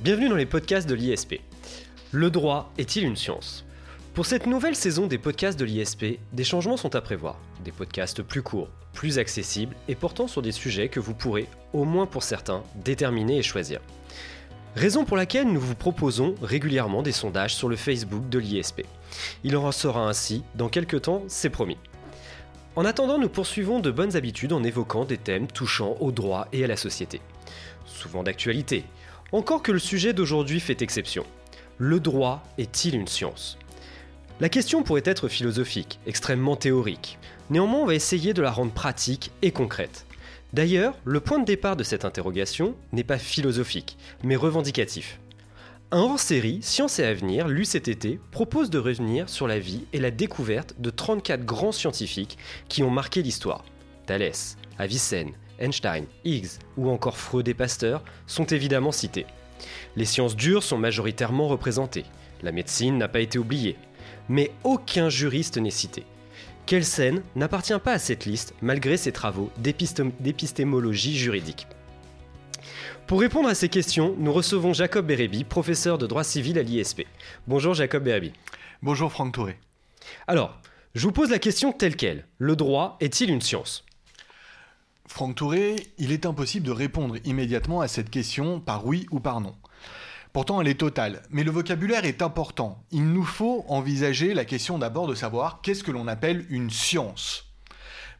Bienvenue dans les podcasts de l'ISP. Le droit est-il une science? Pour cette nouvelle saison des podcasts de l'ISP, des changements sont à prévoir. Des podcasts plus courts, plus accessibles et portant sur des sujets que vous pourrez, au moins pour certains, déterminer et choisir. Raison pour laquelle nous vous proposons régulièrement des sondages sur le Facebook de l'ISP. Il en sera ainsi dans quelques temps, c'est promis. En attendant, nous poursuivons de bonnes habitudes en évoquant des thèmes touchant au droit et à la société. Souvent d'actualité, encore que le sujet d'aujourd'hui fait exception. Le droit est-il une science? La question pourrait être philosophique, extrêmement théorique. Néanmoins, on va essayer de la rendre pratique et concrète. D'ailleurs, le point de départ de cette interrogation n'est pas philosophique, mais revendicatif. Un hors-série, Science et Avenir, lu cet été, propose de revenir sur la vie et la découverte de 34 grands scientifiques qui ont marqué l'histoire. Thalès, Avicenne, Einstein, Higgs ou encore Freud et Pasteur sont évidemment cités. Les sciences dures sont majoritairement représentées. La médecine n'a pas été oubliée. Mais aucun juriste n'est cité. Kelsen n'appartient pas à cette liste malgré ses travaux d'épistémologie juridique. Pour répondre à ces questions, nous recevons Jacob Bérébi, professeur de droit civil à l'ISP. Bonjour Jacob Bérébi. Bonjour Franck Touré. Alors, je vous pose la question telle qu'elle. Le droit est-il une science? Franck Touré, il est impossible de répondre immédiatement à cette question par oui ou par non. Pourtant, elle est totale, mais le vocabulaire est important. Il nous faut envisager la question d'abord de savoir qu'est-ce que l'on appelle une science.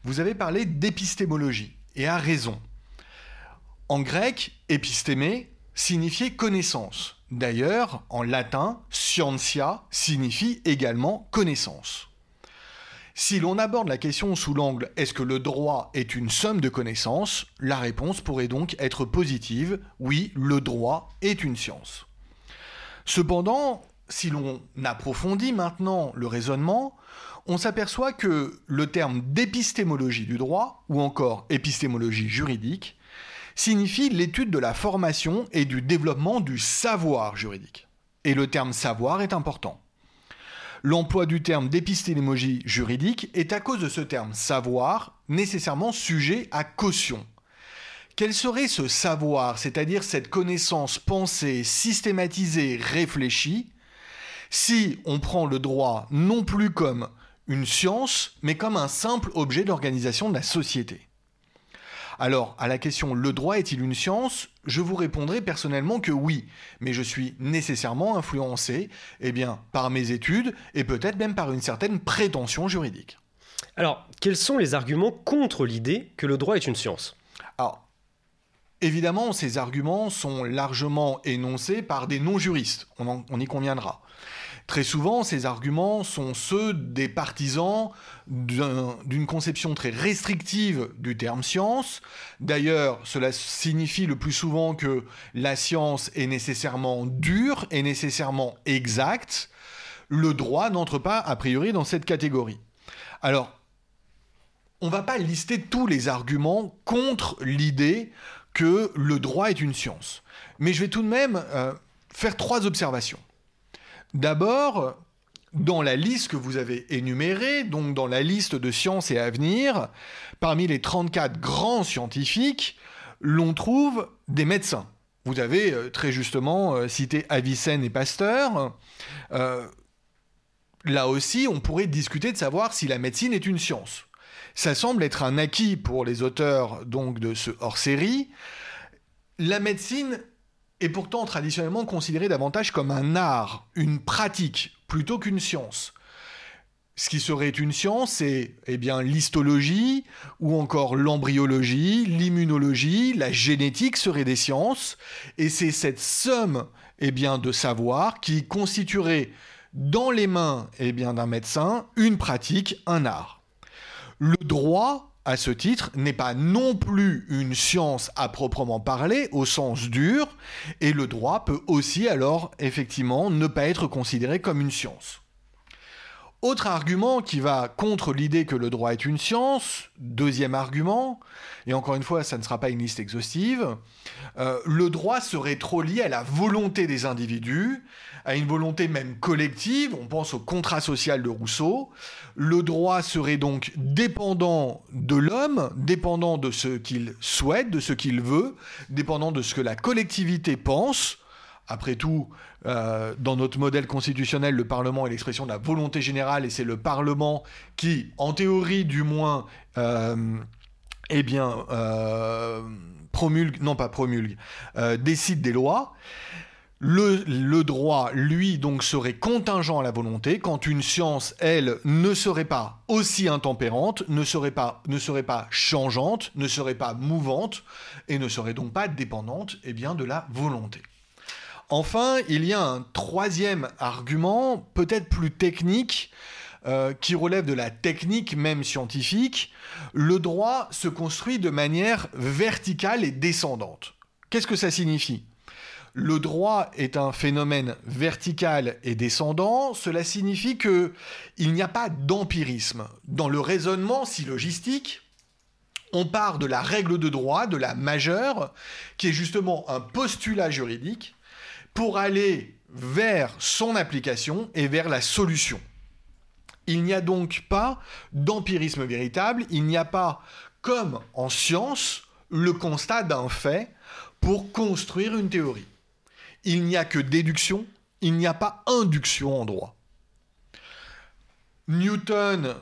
Vous avez parlé d'épistémologie, et à raison. En grec, épistémé signifiait connaissance. D'ailleurs, en latin, scientia signifie également connaissance. Si l'on aborde la question sous l'angle est-ce que le droit est une somme de connaissances, la réponse pourrait donc être positive, oui, le droit est une science. Cependant, si l'on approfondit maintenant le raisonnement, on s'aperçoit que le terme d'épistémologie du droit, ou encore épistémologie juridique, signifie l'étude de la formation et du développement du savoir juridique. Et le terme savoir est important l'emploi du terme d'épistémologie juridique est à cause de ce terme savoir nécessairement sujet à caution. Quel serait ce savoir, c'est-à-dire cette connaissance pensée, systématisée, réfléchie, si on prend le droit non plus comme une science, mais comme un simple objet d'organisation de la société. Alors, à la question le droit est-il une science? Je vous répondrai personnellement que oui, mais je suis nécessairement influencé eh bien, par mes études et peut-être même par une certaine prétention juridique. Alors, quels sont les arguments contre l'idée que le droit est une science? Alors, évidemment, ces arguments sont largement énoncés par des non-juristes, on y conviendra. Très souvent, ces arguments sont ceux des partisans d'une conception très restrictive du terme science. D'ailleurs, cela signifie le plus souvent que la science est nécessairement dure et nécessairement exacte. Le droit n'entre pas a priori dans cette catégorie. Alors, on ne va pas lister tous les arguments contre l'idée que le droit est une science. Mais je vais tout de même euh, faire trois observations. D'abord, dans la liste que vous avez énumérée, donc dans la liste de sciences et avenir, parmi les 34 grands scientifiques, l'on trouve des médecins. Vous avez euh, très justement euh, cité Avicenne et Pasteur. Euh, là aussi, on pourrait discuter de savoir si la médecine est une science. Ça semble être un acquis pour les auteurs donc de ce hors-série. La médecine est pourtant traditionnellement considéré davantage comme un art, une pratique, plutôt qu'une science. Ce qui serait une science, c'est eh bien l'histologie ou encore l'embryologie, l'immunologie, la génétique seraient des sciences, et c'est cette somme eh bien de savoir qui constituerait dans les mains eh bien d'un médecin une pratique, un art. Le droit à ce titre, n'est pas non plus une science à proprement parler, au sens dur, et le droit peut aussi alors effectivement ne pas être considéré comme une science. Autre argument qui va contre l'idée que le droit est une science, deuxième argument, et encore une fois, ça ne sera pas une liste exhaustive, euh, le droit serait trop lié à la volonté des individus, à une volonté même collective, on pense au contrat social de Rousseau, le droit serait donc dépendant de l'homme, dépendant de ce qu'il souhaite, de ce qu'il veut, dépendant de ce que la collectivité pense, Après tout, euh, dans notre modèle constitutionnel, le Parlement est l'expression de la volonté générale et c'est le Parlement qui, en théorie du moins, euh, eh bien, euh, non pas promulgue, décide des lois. Le, droit, lui, donc, serait contingent à la volonté, quand une science, elle, ne serait pas aussi intempérante, ne serait pas, ne serait pas changeante, ne serait pas mouvante, et ne serait donc pas dépendante eh bien, de la volonté. Enfin, il y a un troisième argument, peut-être plus technique, euh, qui relève de la technique même scientifique. Le droit se construit de manière verticale et descendante. Qu'est-ce que ça signifie? Le droit est un phénomène vertical et descendant, cela signifie que il n'y a pas d'empirisme. Dans le raisonnement syllogistique, on part de la règle de droit, de la majeure, qui est justement un postulat juridique, pour aller vers son application et vers la solution. Il n'y a donc pas d'empirisme véritable, il n'y a pas, comme en science, le constat d'un fait pour construire une théorie il n'y a que déduction, il n'y a pas induction en droit. Newton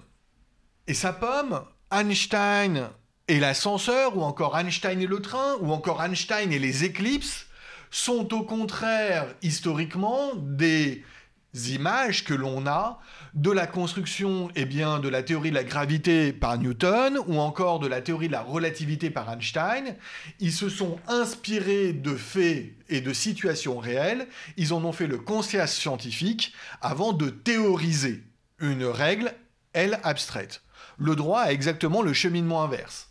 et sa pomme, Einstein et l'ascenseur, ou encore Einstein et le train, ou encore Einstein et les éclipses, sont au contraire historiquement des images que l'on a de la construction eh bien, de la théorie de la gravité par Newton ou encore de la théorie de la relativité par Einstein. Ils se sont inspirés de faits et de situations réelles, ils en ont fait le conscience scientifique avant de théoriser une règle, elle, abstraite. Le droit a exactement le cheminement inverse.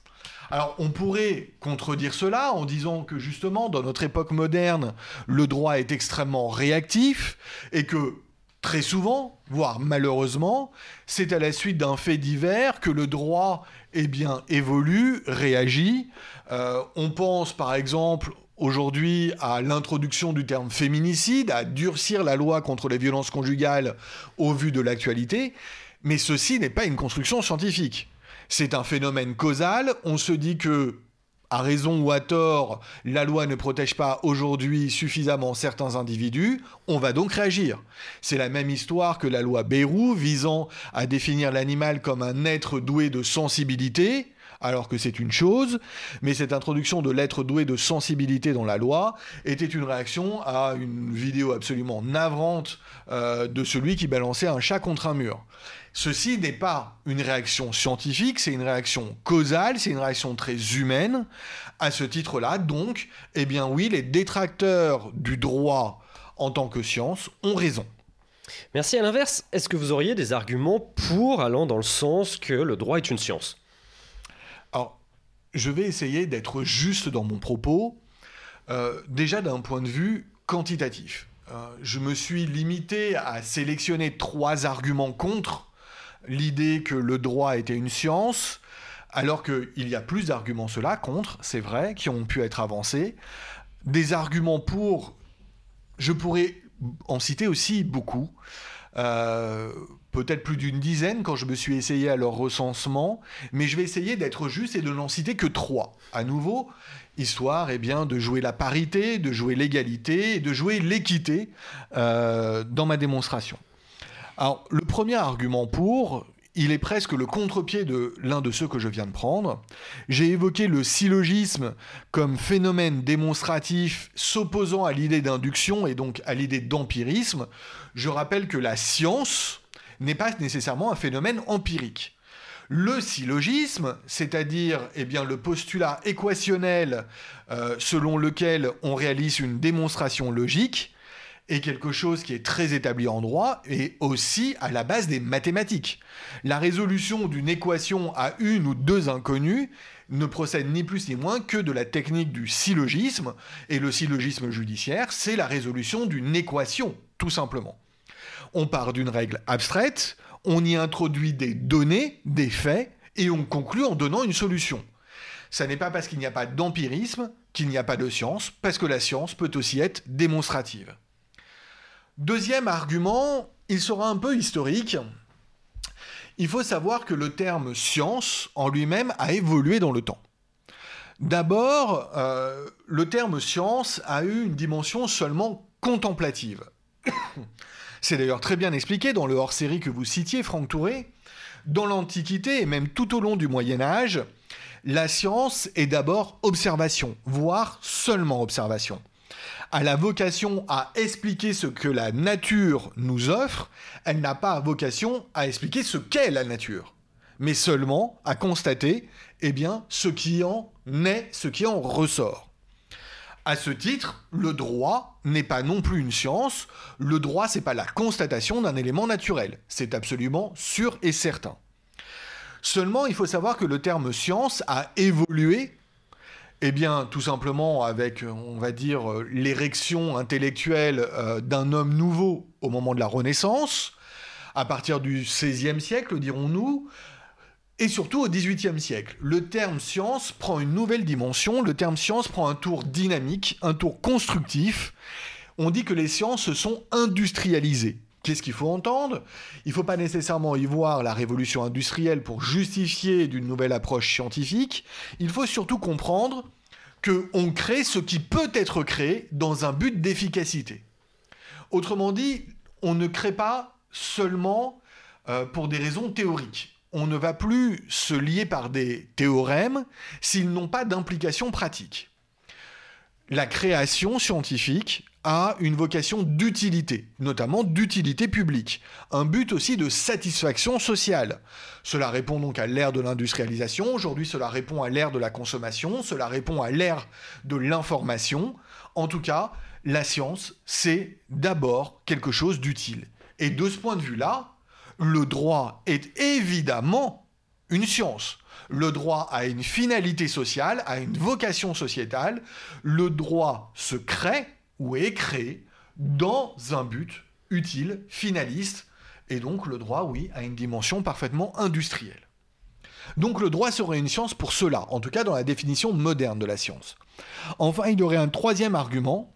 Alors on pourrait contredire cela en disant que justement dans notre époque moderne, le droit est extrêmement réactif et que Très souvent, voire malheureusement, c'est à la suite d'un fait divers que le droit eh évolue, réagit. Euh, on pense par exemple aujourd'hui à l'introduction du terme féminicide, à durcir la loi contre les violences conjugales au vu de l'actualité, mais ceci n'est pas une construction scientifique. C'est un phénomène causal, on se dit que à raison ou à tort, la loi ne protège pas aujourd'hui suffisamment certains individus, on va donc réagir. C'est la même histoire que la loi Bérou visant à définir l'animal comme un être doué de sensibilité, alors que c'est une chose, mais cette introduction de l'être doué de sensibilité dans la loi était une réaction à une vidéo absolument navrante euh, de celui qui balançait un chat contre un mur. Ceci n'est pas une réaction scientifique, c'est une réaction causale, c'est une réaction très humaine. À ce titre-là, donc, eh bien oui, les détracteurs du droit en tant que science ont raison. Merci. À l'inverse, est-ce que vous auriez des arguments pour allant dans le sens que le droit est une science? Alors, je vais essayer d'être juste dans mon propos, euh, déjà d'un point de vue quantitatif. Euh, je me suis limité à sélectionner trois arguments contre l'idée que le droit était une science, alors qu'il y a plus d'arguments cela contre, c'est vrai, qui ont pu être avancés. Des arguments pour, je pourrais en citer aussi beaucoup. Euh, peut-être plus d'une dizaine quand je me suis essayé à leur recensement, mais je vais essayer d'être juste et de n'en citer que trois. À nouveau, histoire eh bien, de jouer la parité, de jouer l'égalité et de jouer l'équité euh, dans ma démonstration. Alors, le premier argument pour, il est presque le contre-pied de l'un de ceux que je viens de prendre. J'ai évoqué le syllogisme comme phénomène démonstratif s'opposant à l'idée d'induction et donc à l'idée d'empirisme. Je rappelle que la science n'est pas nécessairement un phénomène empirique. Le syllogisme, c'est-à-dire eh le postulat équationnel euh, selon lequel on réalise une démonstration logique, est quelque chose qui est très établi en droit et aussi à la base des mathématiques. La résolution d'une équation à une ou deux inconnues ne procède ni plus ni moins que de la technique du syllogisme, et le syllogisme judiciaire, c'est la résolution d'une équation, tout simplement. On part d'une règle abstraite, on y introduit des données, des faits, et on conclut en donnant une solution. Ça n'est pas parce qu'il n'y a pas d'empirisme qu'il n'y a pas de science, parce que la science peut aussi être démonstrative. Deuxième argument, il sera un peu historique. Il faut savoir que le terme science en lui-même a évolué dans le temps. D'abord, euh, le terme science a eu une dimension seulement contemplative. C'est d'ailleurs très bien expliqué dans le hors-série que vous citiez, Franck Touré. Dans l'Antiquité et même tout au long du Moyen Âge, la science est d'abord observation, voire seulement observation. Elle la vocation à expliquer ce que la nature nous offre, elle n'a pas vocation à expliquer ce qu'est la nature, mais seulement à constater eh bien, ce qui en est, ce qui en ressort. À ce titre, le droit n'est pas non plus une science. Le droit, c'est pas la constatation d'un élément naturel. C'est absolument sûr et certain. Seulement, il faut savoir que le terme science a évolué, eh bien, tout simplement avec, on va dire, l'érection intellectuelle euh, d'un homme nouveau au moment de la Renaissance, à partir du XVIe siècle, dirons-nous, et surtout au XVIIIe siècle. Le terme science prend une nouvelle dimension, le terme science prend un tour dynamique, un tour constructif. On dit que les sciences se sont industrialisées. Qu'est-ce qu'il faut entendre? Il ne faut pas nécessairement y voir la révolution industrielle pour justifier d'une nouvelle approche scientifique. Il faut surtout comprendre qu'on crée ce qui peut être créé dans un but d'efficacité. Autrement dit, on ne crée pas seulement euh, pour des raisons théoriques on ne va plus se lier par des théorèmes s'ils n'ont pas d'implication pratique. La création scientifique a une vocation d'utilité, notamment d'utilité publique, un but aussi de satisfaction sociale. Cela répond donc à l'ère de l'industrialisation, aujourd'hui cela répond à l'ère de la consommation, cela répond à l'ère de l'information. En tout cas, la science, c'est d'abord quelque chose d'utile. Et de ce point de vue-là, le droit est évidemment une science. Le droit a une finalité sociale, a une vocation sociétale. Le droit se crée ou est créé dans un but utile, finaliste. Et donc le droit, oui, a une dimension parfaitement industrielle. Donc le droit serait une science pour cela, en tout cas dans la définition moderne de la science. Enfin, il y aurait un troisième argument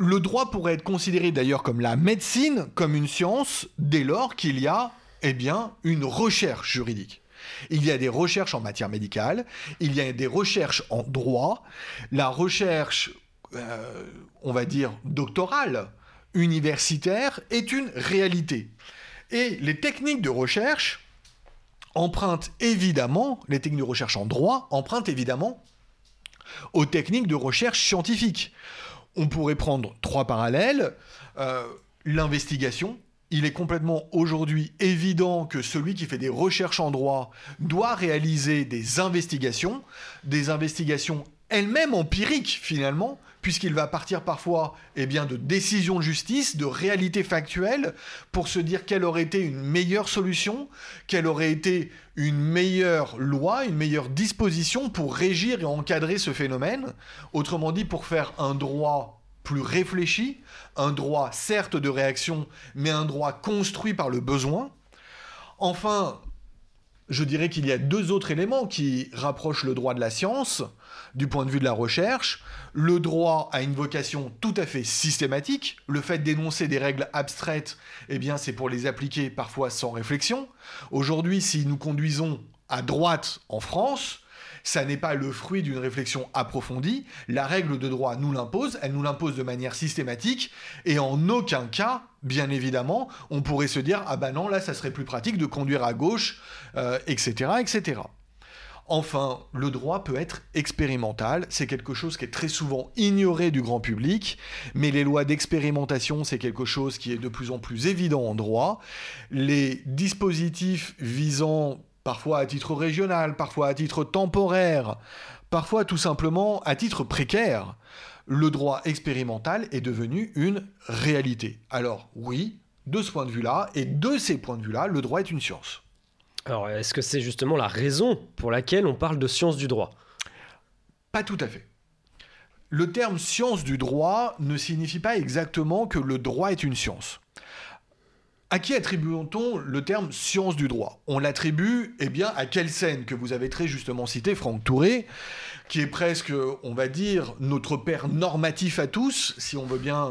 le droit pourrait être considéré d'ailleurs comme la médecine, comme une science, dès lors qu'il y a eh bien, une recherche juridique. Il y a des recherches en matière médicale, il y a des recherches en droit, la recherche, euh, on va dire, doctorale, universitaire, est une réalité. Et les techniques de recherche empruntent évidemment, les techniques de recherche en droit empruntent évidemment aux techniques de recherche scientifique on pourrait prendre trois parallèles. Euh, l'investigation. Il est complètement aujourd'hui évident que celui qui fait des recherches en droit doit réaliser des investigations, des investigations elles-mêmes empiriques finalement, puisqu'il va partir parfois eh de décisions de justice, de réalités factuelles, pour se dire quelle aurait été une meilleure solution, quelle aurait été une meilleure loi, une meilleure disposition pour régir et encadrer ce phénomène. Autrement dit, pour faire un droit plus réfléchi, un droit certes de réaction, mais un droit construit par le besoin. Enfin, je dirais qu'il y a deux autres éléments qui rapprochent le droit de la science du point de vue de la recherche. Le droit a une vocation tout à fait systématique. Le fait d'énoncer des règles abstraites, eh bien, c'est pour les appliquer parfois sans réflexion. Aujourd'hui, si nous conduisons à droite en France, ça n'est pas le fruit d'une réflexion approfondie. La règle de droit nous l'impose, elle nous l'impose de manière systématique, et en aucun cas, bien évidemment, on pourrait se dire ah ben non, là, ça serait plus pratique de conduire à gauche, etc., euh, etc. Enfin, le droit peut être expérimental, c'est quelque chose qui est très souvent ignoré du grand public, mais les lois d'expérimentation, c'est quelque chose qui est de plus en plus évident en droit. Les dispositifs visant parfois à titre régional, parfois à titre temporaire, parfois tout simplement à titre précaire, le droit expérimental est devenu une réalité. Alors oui, de ce point de vue-là, et de ces points de vue-là, le droit est une science. Alors, est-ce que c'est justement la raison pour laquelle on parle de science du droit? Pas tout à fait. Le terme science du droit ne signifie pas exactement que le droit est une science. À qui attribuons-on le terme science du droit? On l'attribue eh bien, à Kelsen, que vous avez très justement cité, Franck Touré, qui est presque, on va dire, notre père normatif à tous, si on veut bien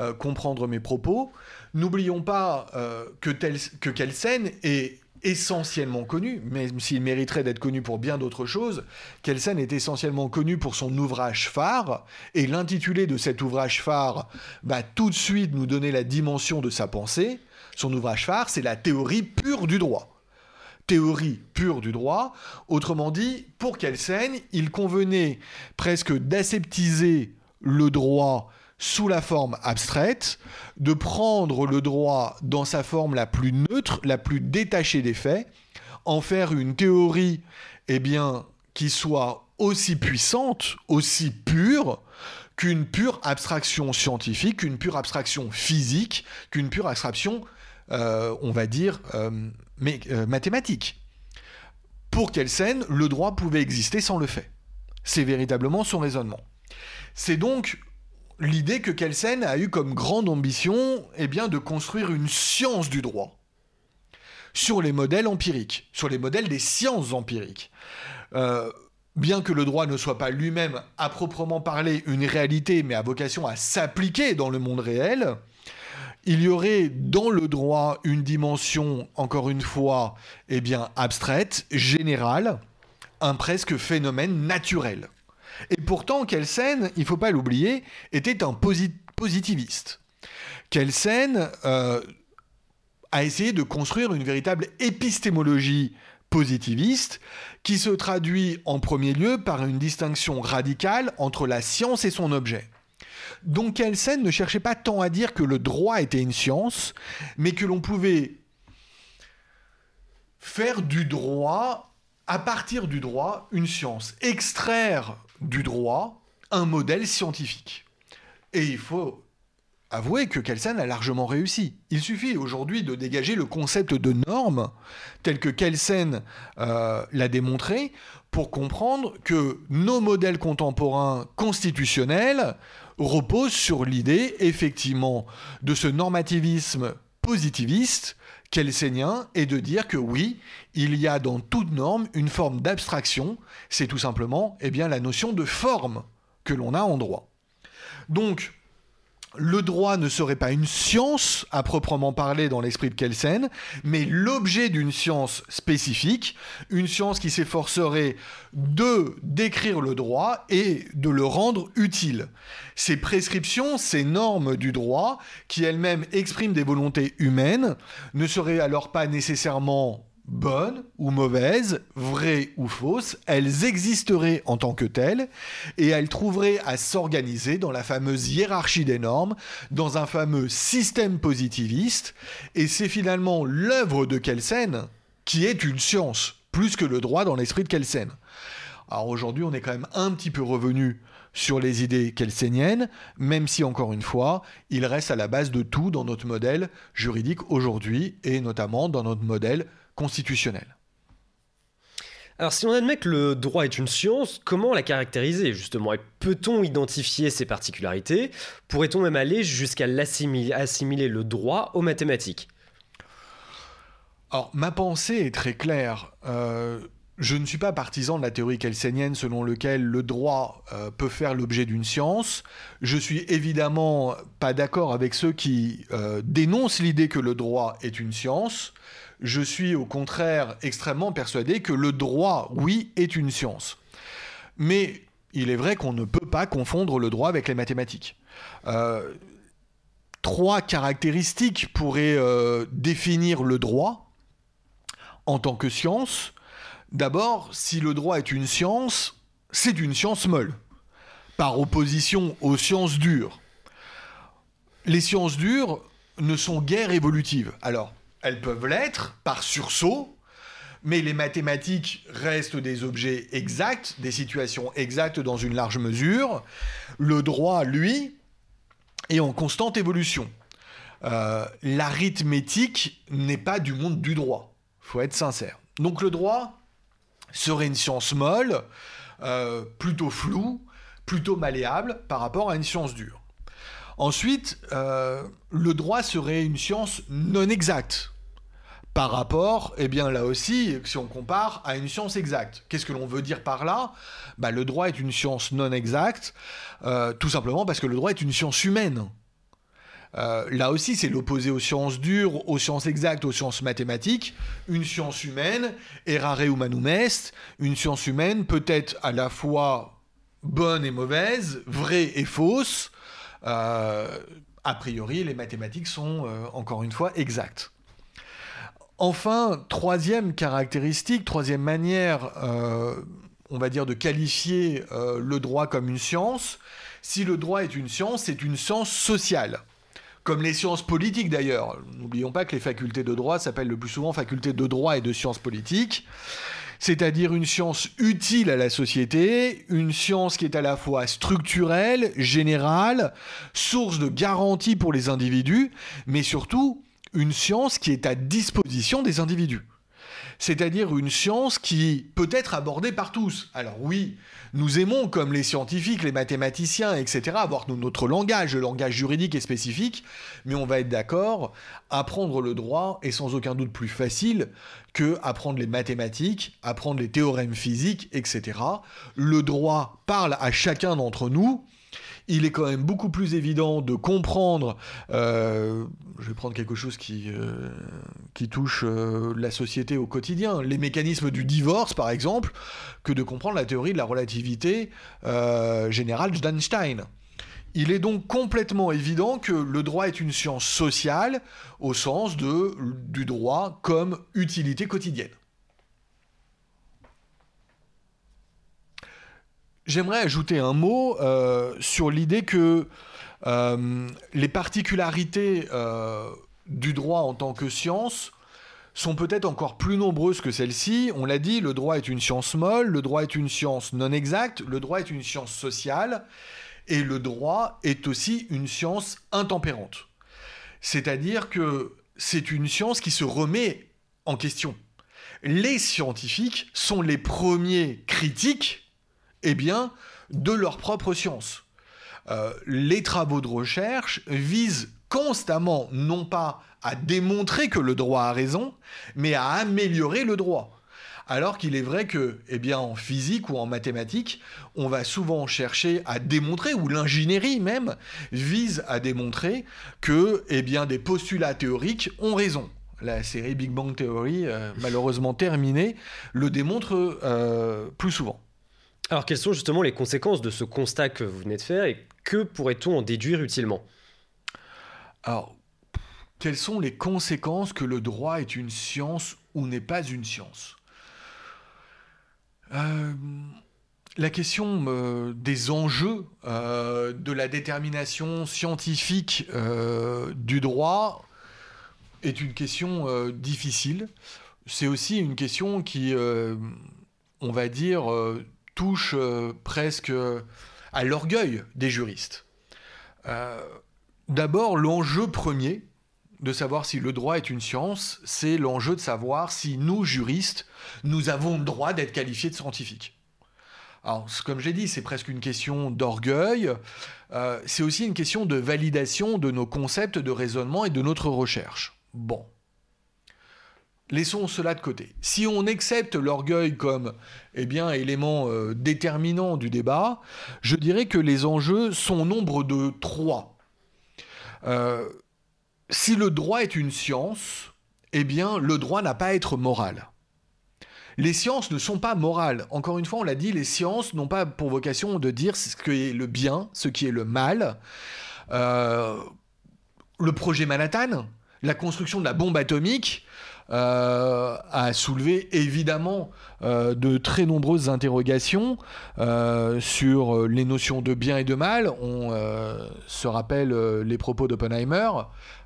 euh, comprendre mes propos. N'oublions pas euh, que, que Kelsen est essentiellement connu, même s'il mériterait d'être connu pour bien d'autres choses, Kelsen est essentiellement connu pour son ouvrage phare, et l'intitulé de cet ouvrage phare va tout de suite nous donner la dimension de sa pensée. Son ouvrage phare, c'est la théorie pure du droit. Théorie pure du droit, autrement dit, pour Kelsen, il convenait presque d'aseptiser le droit sous la forme abstraite, de prendre le droit dans sa forme la plus neutre, la plus détachée des faits, en faire une théorie eh bien, qui soit aussi puissante, aussi pure qu'une pure abstraction scientifique, qu'une pure abstraction physique, qu'une pure abstraction, euh, on va dire, euh, mais, euh, mathématique. Pour Kelsen, le droit pouvait exister sans le fait? C'est véritablement son raisonnement. C'est donc l'idée que Kelsen a eu comme grande ambition eh bien, de construire une science du droit sur les modèles empiriques, sur les modèles des sciences empiriques. Euh, bien que le droit ne soit pas lui-même à proprement parler une réalité, mais a vocation à s'appliquer dans le monde réel, il y aurait dans le droit une dimension, encore une fois, eh bien, abstraite, générale, un presque phénomène naturel. Et pourtant, Kelsen, il ne faut pas l'oublier, était un positiviste. Kelsen euh, a essayé de construire une véritable épistémologie positiviste qui se traduit en premier lieu par une distinction radicale entre la science et son objet. Donc Kelsen ne cherchait pas tant à dire que le droit était une science, mais que l'on pouvait faire du droit, à partir du droit, une science, extraire du droit un modèle scientifique. Et il faut avouer que Kelsen a largement réussi. Il suffit aujourd'hui de dégager le concept de norme tel que Kelsen euh, l'a démontré pour comprendre que nos modèles contemporains constitutionnels reposent sur l'idée effectivement de ce normativisme positiviste kelsenien et de dire que oui, il y a dans toute norme une forme d'abstraction, c'est tout simplement eh bien, la notion de forme que l'on a en droit. Donc, le droit ne serait pas une science à proprement parler dans l'esprit de Kelsen, mais l'objet d'une science spécifique, une science qui s'efforcerait de décrire le droit et de le rendre utile. Ces prescriptions, ces normes du droit, qui elles-mêmes expriment des volontés humaines, ne seraient alors pas nécessairement bonnes ou mauvaises, vraies ou fausses, elles existeraient en tant que telles et elles trouveraient à s'organiser dans la fameuse hiérarchie des normes, dans un fameux système positiviste. Et c'est finalement l'œuvre de Kelsen qui est une science, plus que le droit dans l'esprit de Kelsen. Alors aujourd'hui, on est quand même un petit peu revenu sur les idées kelseniennes, même si encore une fois, il reste à la base de tout dans notre modèle juridique aujourd'hui, et notamment dans notre modèle constitutionnel. Alors si on admet que le droit est une science, comment la caractériser justement? Et peut-on identifier ses particularités? Pourrait-on même aller jusqu'à assimiler le droit aux mathématiques? Alors ma pensée est très claire. Euh, je ne suis pas partisan de la théorie kelsenienne selon laquelle le droit euh, peut faire l'objet d'une science. Je suis évidemment pas d'accord avec ceux qui euh, dénoncent l'idée que le droit est une science. Je suis au contraire extrêmement persuadé que le droit, oui, est une science. Mais il est vrai qu'on ne peut pas confondre le droit avec les mathématiques. Euh, trois caractéristiques pourraient euh, définir le droit en tant que science. D'abord, si le droit est une science, c'est une science molle, par opposition aux sciences dures. Les sciences dures ne sont guère évolutives. Alors, elles peuvent l'être par sursaut, mais les mathématiques restent des objets exacts, des situations exactes dans une large mesure. Le droit, lui, est en constante évolution. Euh, l'arithmétique n'est pas du monde du droit. faut être sincère. Donc le droit serait une science molle, euh, plutôt floue, plutôt malléable par rapport à une science dure. Ensuite, euh, le droit serait une science non exacte par rapport, eh bien là aussi, si on compare à une science exacte. Qu'est-ce que l'on veut dire par là? Bah, Le droit est une science non exacte, euh, tout simplement parce que le droit est une science humaine. Euh, là aussi, c'est l'opposé aux sciences dures, aux sciences exactes, aux sciences mathématiques. Une science humaine, errare humanum est, une science humaine peut être à la fois bonne et mauvaise, vraie et fausse. Euh, a priori, les mathématiques sont, euh, encore une fois, exactes. Enfin, troisième caractéristique, troisième manière, on va dire, de qualifier le droit comme une science, si le droit est une science, c'est une science sociale comme les sciences politiques d'ailleurs. N'oublions pas que les facultés de droit s'appellent le plus souvent facultés de droit et de sciences politiques, c'est-à-dire une science utile à la société, une science qui est à la fois structurelle, générale, source de garantie pour les individus, mais surtout une science qui est à disposition des individus. C'est-à-dire une science qui peut être abordée par tous. Alors oui, nous aimons, comme les scientifiques, les mathématiciens, etc., avoir notre langage, le langage juridique et spécifique, mais on va être d'accord, apprendre le droit est sans aucun doute plus facile que apprendre les mathématiques, apprendre les théorèmes physiques, etc. Le droit parle à chacun d'entre nous, il est quand même beaucoup plus évident de comprendre, euh, je vais prendre quelque chose qui, euh, touche euh, la société au quotidien, les mécanismes du divorce par exemple, que de comprendre la théorie de la relativité générale d'Einstein. Il est donc complètement évident que le droit est une science sociale au sens de, du droit comme utilité quotidienne. J'aimerais ajouter un mot euh, sur l'idée que euh, les particularités euh, du droit en tant que science sont peut-être encore plus nombreuses que celles-ci. On l'a dit, le droit est une science molle, le droit est une science non exacte, le droit est une science sociale, et le droit est aussi une science intempérante. C'est-à-dire que c'est une science qui se remet en question. Les scientifiques sont les premiers critiques eh bien, de leur propre science. Euh, les travaux de recherche visent constamment non pas à démontrer que le droit a raison, mais à améliorer le droit. Alors qu'il est vrai que, eh bien, en physique ou en mathématiques, on va souvent chercher à démontrer, ou l'ingénierie même vise à démontrer que, eh bien, des postulats théoriques ont raison. La série Big Bang Theory, euh, malheureusement terminée, le démontre euh, plus souvent. Alors, quelles sont justement les conséquences de ce constat que vous venez de faire et que pourrait-on en déduire utilement? Alors, quelles sont les conséquences que le droit est une science ou n'est pas une science? Euh, La question euh, des enjeux euh, de la détermination scientifique du droit est une question difficile. C'est aussi une question qui, on va dire, touche euh, presque euh, à l'orgueil des juristes. Euh, d'abord, l'enjeu premier de savoir si le droit est une science, c'est l'enjeu de savoir si nous, juristes, nous avons le droit d'être qualifiés de scientifiques. Alors, comme j'ai dit, c'est presque une question d'orgueil, c'est aussi une question de validation de nos concepts de raisonnement et de notre recherche. Bon, laissons cela de côté. Si on accepte l'orgueil comme eh élément euh, déterminant du débat, je dirais que les enjeux sont nombre de trois. Euh, si le droit est une science, eh bien, le droit n'a pas à être moral. Les sciences ne sont pas morales. Encore une fois, on l'a dit, les sciences n'ont pas pour vocation de dire ce qui est le bien, ce qui est le mal. Euh, le projet Manhattan, la construction de la bombe atomique, euh, a soulevé évidemment euh, de très nombreuses interrogations euh, sur les notions de bien et de mal. On se rappelle les propos d'Oppenheimer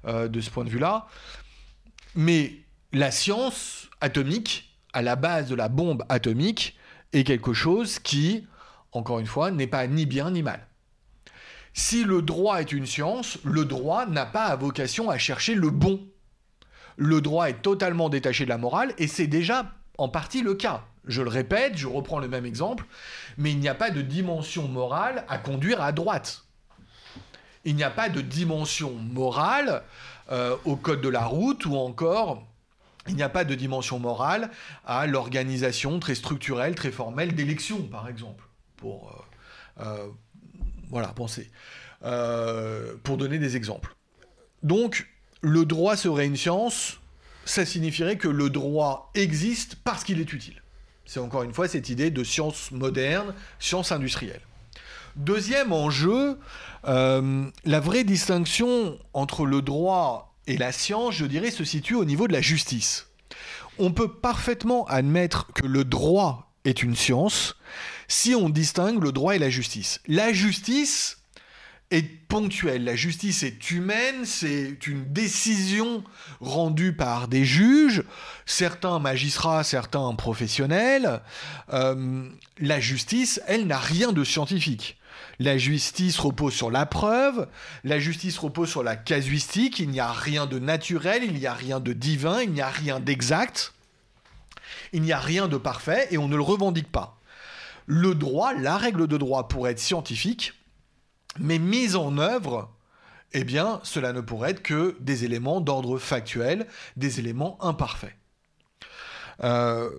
de ce point de vue-là. Mais la science atomique, à la base de la bombe atomique, est quelque chose qui, encore une fois, n'est pas ni bien ni mal. Si le droit est une science, le droit n'a pas à vocation à chercher le bon le droit est totalement détaché de la morale, et c'est déjà en partie le cas. Je le répète, je reprends le même exemple, mais il n'y a pas de dimension morale à conduire à droite. Il n'y a pas de dimension morale euh, au code de la route ou encore il n'y a pas de dimension morale à l'organisation très structurelle, très formelle d'élections, par exemple, pour euh, euh, voilà penser, pour donner des exemples. Donc, le droit serait une science, ça signifierait que le droit existe parce qu'il est utile. C'est encore une fois cette idée de science moderne, science industrielle. Deuxième enjeu, euh, la vraie distinction entre le droit et la science, je dirais, se situe au niveau de la justice. On peut parfaitement admettre que le droit est une science si on distingue le droit et la justice. La justice, est ponctuelle. La justice est humaine, c'est une décision rendue par des juges, certains magistrats, certains professionnels. Euh, la justice, elle, n'a rien de scientifique. La justice repose sur la preuve, la justice repose sur la casuistique, il n'y a rien de naturel, il n'y a rien de divin, il n'y a rien d'exact, il n'y a rien de parfait et on ne le revendique pas. Le droit, la règle de droit pour être scientifique, mais mise en œuvre, eh bien, cela ne pourrait être que des éléments d'ordre factuel, des éléments imparfaits. Euh,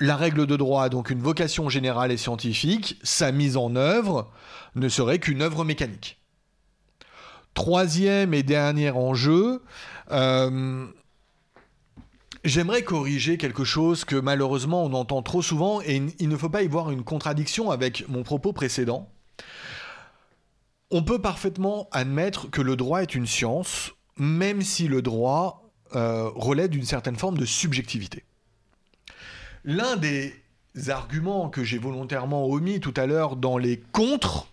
la règle de droit a donc une vocation générale et scientifique, sa mise en œuvre ne serait qu'une œuvre mécanique. Troisième et dernier enjeu, euh, j'aimerais corriger quelque chose que malheureusement on entend trop souvent et il ne faut pas y voir une contradiction avec mon propos précédent. On peut parfaitement admettre que le droit est une science, même si le droit euh, relève d'une certaine forme de subjectivité. L'un des arguments que j'ai volontairement omis tout à l'heure dans les contre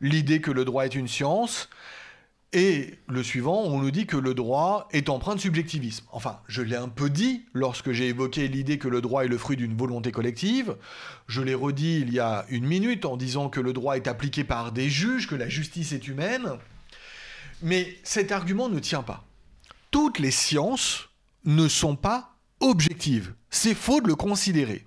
l'idée que le droit est une science, et le suivant, on nous dit que le droit est empreint de subjectivisme. Enfin, je l'ai un peu dit lorsque j'ai évoqué l'idée que le droit est le fruit d'une volonté collective. Je l'ai redit il y a une minute en disant que le droit est appliqué par des juges, que la justice est humaine. Mais cet argument ne tient pas. Toutes les sciences ne sont pas objectives. C'est faux de le considérer.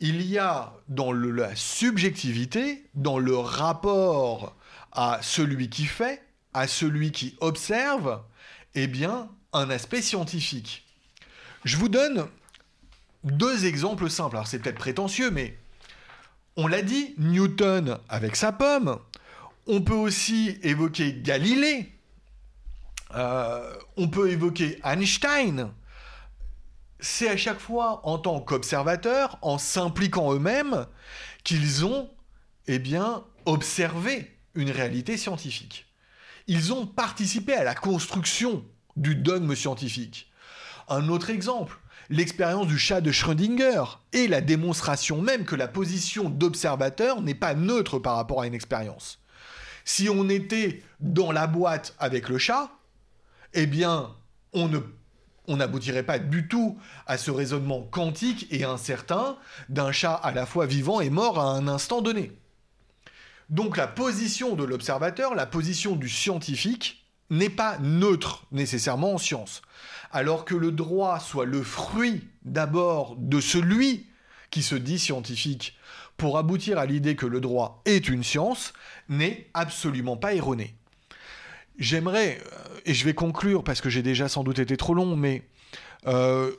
Il y a dans la subjectivité, dans le rapport à celui qui fait, à celui qui observe, eh bien, un aspect scientifique. Je vous donne deux exemples simples. Alors c'est peut-être prétentieux, mais on l'a dit, Newton avec sa pomme. On peut aussi évoquer Galilée. Euh, on peut évoquer Einstein. C'est à chaque fois en tant qu'observateurs, en s'impliquant eux-mêmes, qu'ils ont, eh bien, observé une réalité scientifique ils ont participé à la construction du dogme scientifique. Un autre exemple, l'expérience du chat de Schrödinger et la démonstration même que la position d'observateur n'est pas neutre par rapport à une expérience. Si on était dans la boîte avec le chat, eh bien, on on n'aboutirait pas du tout à ce raisonnement quantique et incertain d'un chat à la fois vivant et mort à un instant donné. Donc la position de l'observateur, la position du scientifique, n'est pas neutre nécessairement en science. Alors que le droit soit le fruit d'abord de celui qui se dit scientifique pour aboutir à l'idée que le droit est une science, n'est absolument pas erroné. J'aimerais, euh, et je vais conclure parce que j'ai déjà sans doute été trop long, mais euh,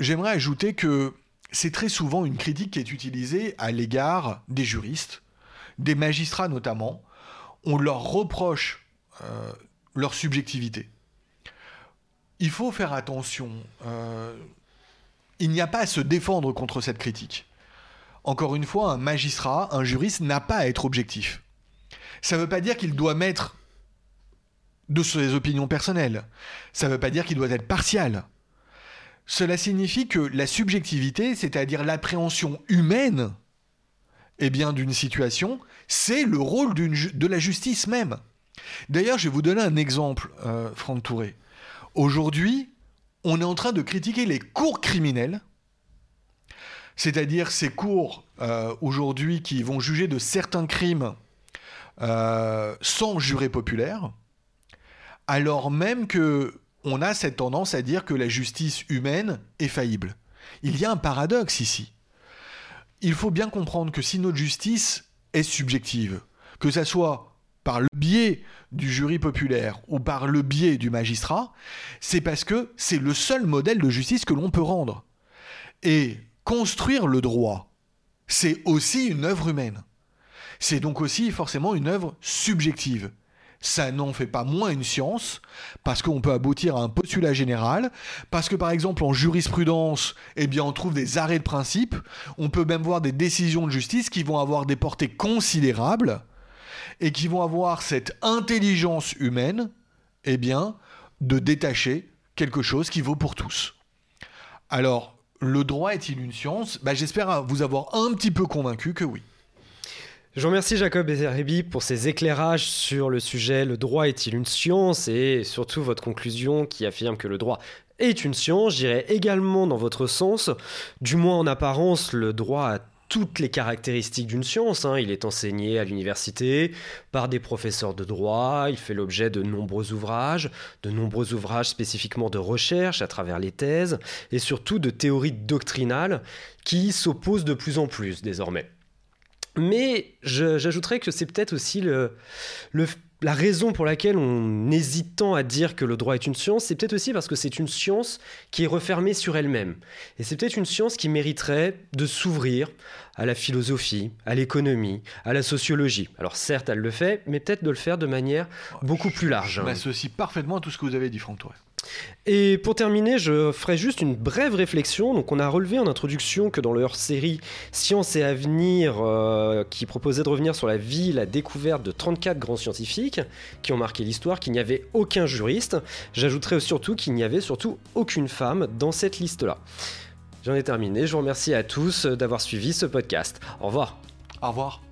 j'aimerais ajouter que c'est très souvent une critique qui est utilisée à l'égard des juristes des magistrats notamment, on leur reproche euh, leur subjectivité. Il faut faire attention. Euh, il n'y a pas à se défendre contre cette critique. Encore une fois, un magistrat, un juriste n'a pas à être objectif. Ça ne veut pas dire qu'il doit mettre de ses opinions personnelles. Ça ne veut pas dire qu'il doit être partial. Cela signifie que la subjectivité, c'est-à-dire l'appréhension humaine eh bien, d'une situation, c'est le rôle de la justice même. D'ailleurs, je vais vous donner un exemple, euh, Franck Touré. Aujourd'hui, on est en train de critiquer les cours criminels, c'est-à-dire ces cours euh, aujourd'hui qui vont juger de certains crimes euh, sans juré populaire, alors même que on a cette tendance à dire que la justice humaine est faillible. Il y a un paradoxe ici il faut bien comprendre que si notre justice est subjective, que ça soit par le biais du jury populaire ou par le biais du magistrat, c'est parce que c'est le seul modèle de justice que l'on peut rendre. Et construire le droit, c'est aussi une œuvre humaine. C'est donc aussi forcément une œuvre subjective. Ça n'en fait pas moins une science, parce qu'on peut aboutir à un postulat général, parce que par exemple en jurisprudence, eh on trouve des arrêts de principe, on peut même voir des décisions de justice qui vont avoir des portées considérables et qui vont avoir cette intelligence humaine, eh bien, de détacher quelque chose qui vaut pour tous. Alors, le droit est-il une science? Bah, J'espère vous avoir un petit peu convaincu que oui. Je remercie Jacob Ezerebi pour ces éclairages sur le sujet le droit est-il une science? Et surtout votre conclusion qui affirme que le droit est une science. Je dirais également dans votre sens, du moins en apparence, le droit a toutes les caractéristiques d'une science. Hein. Il est enseigné à l'université par des professeurs de droit, il fait l'objet de nombreux ouvrages, de nombreux ouvrages spécifiquement de recherche à travers les thèses, et surtout de théories doctrinales qui s'opposent de plus en plus désormais. Mais j'ajouterais que c'est peut-être aussi le, la raison pour laquelle on hésite tant à dire que le droit est une science, c'est peut-être aussi parce que c'est une science qui est refermée sur elle-même. Et c'est peut-être une science qui mériterait de s'ouvrir à la philosophie, à l'économie, à la sociologie. Alors certes, elle le fait, mais peut-être de le faire de manière beaucoup plus large. Je m'associe parfaitement à tout ce que vous avez dit, Franck Touré. Et pour terminer, je ferai juste une brève réflexion. Donc, on a relevé en introduction que dans leur série Science et Avenir, euh, qui proposait de revenir sur la vie, la découverte de 34 grands scientifiques qui ont marqué l'histoire, qu'il n'y avait aucun juriste. J'ajouterai surtout qu'il n'y avait surtout aucune femme dans cette liste-là. J'en ai terminé. Je vous remercie à tous d'avoir suivi ce podcast. Au revoir. Au revoir.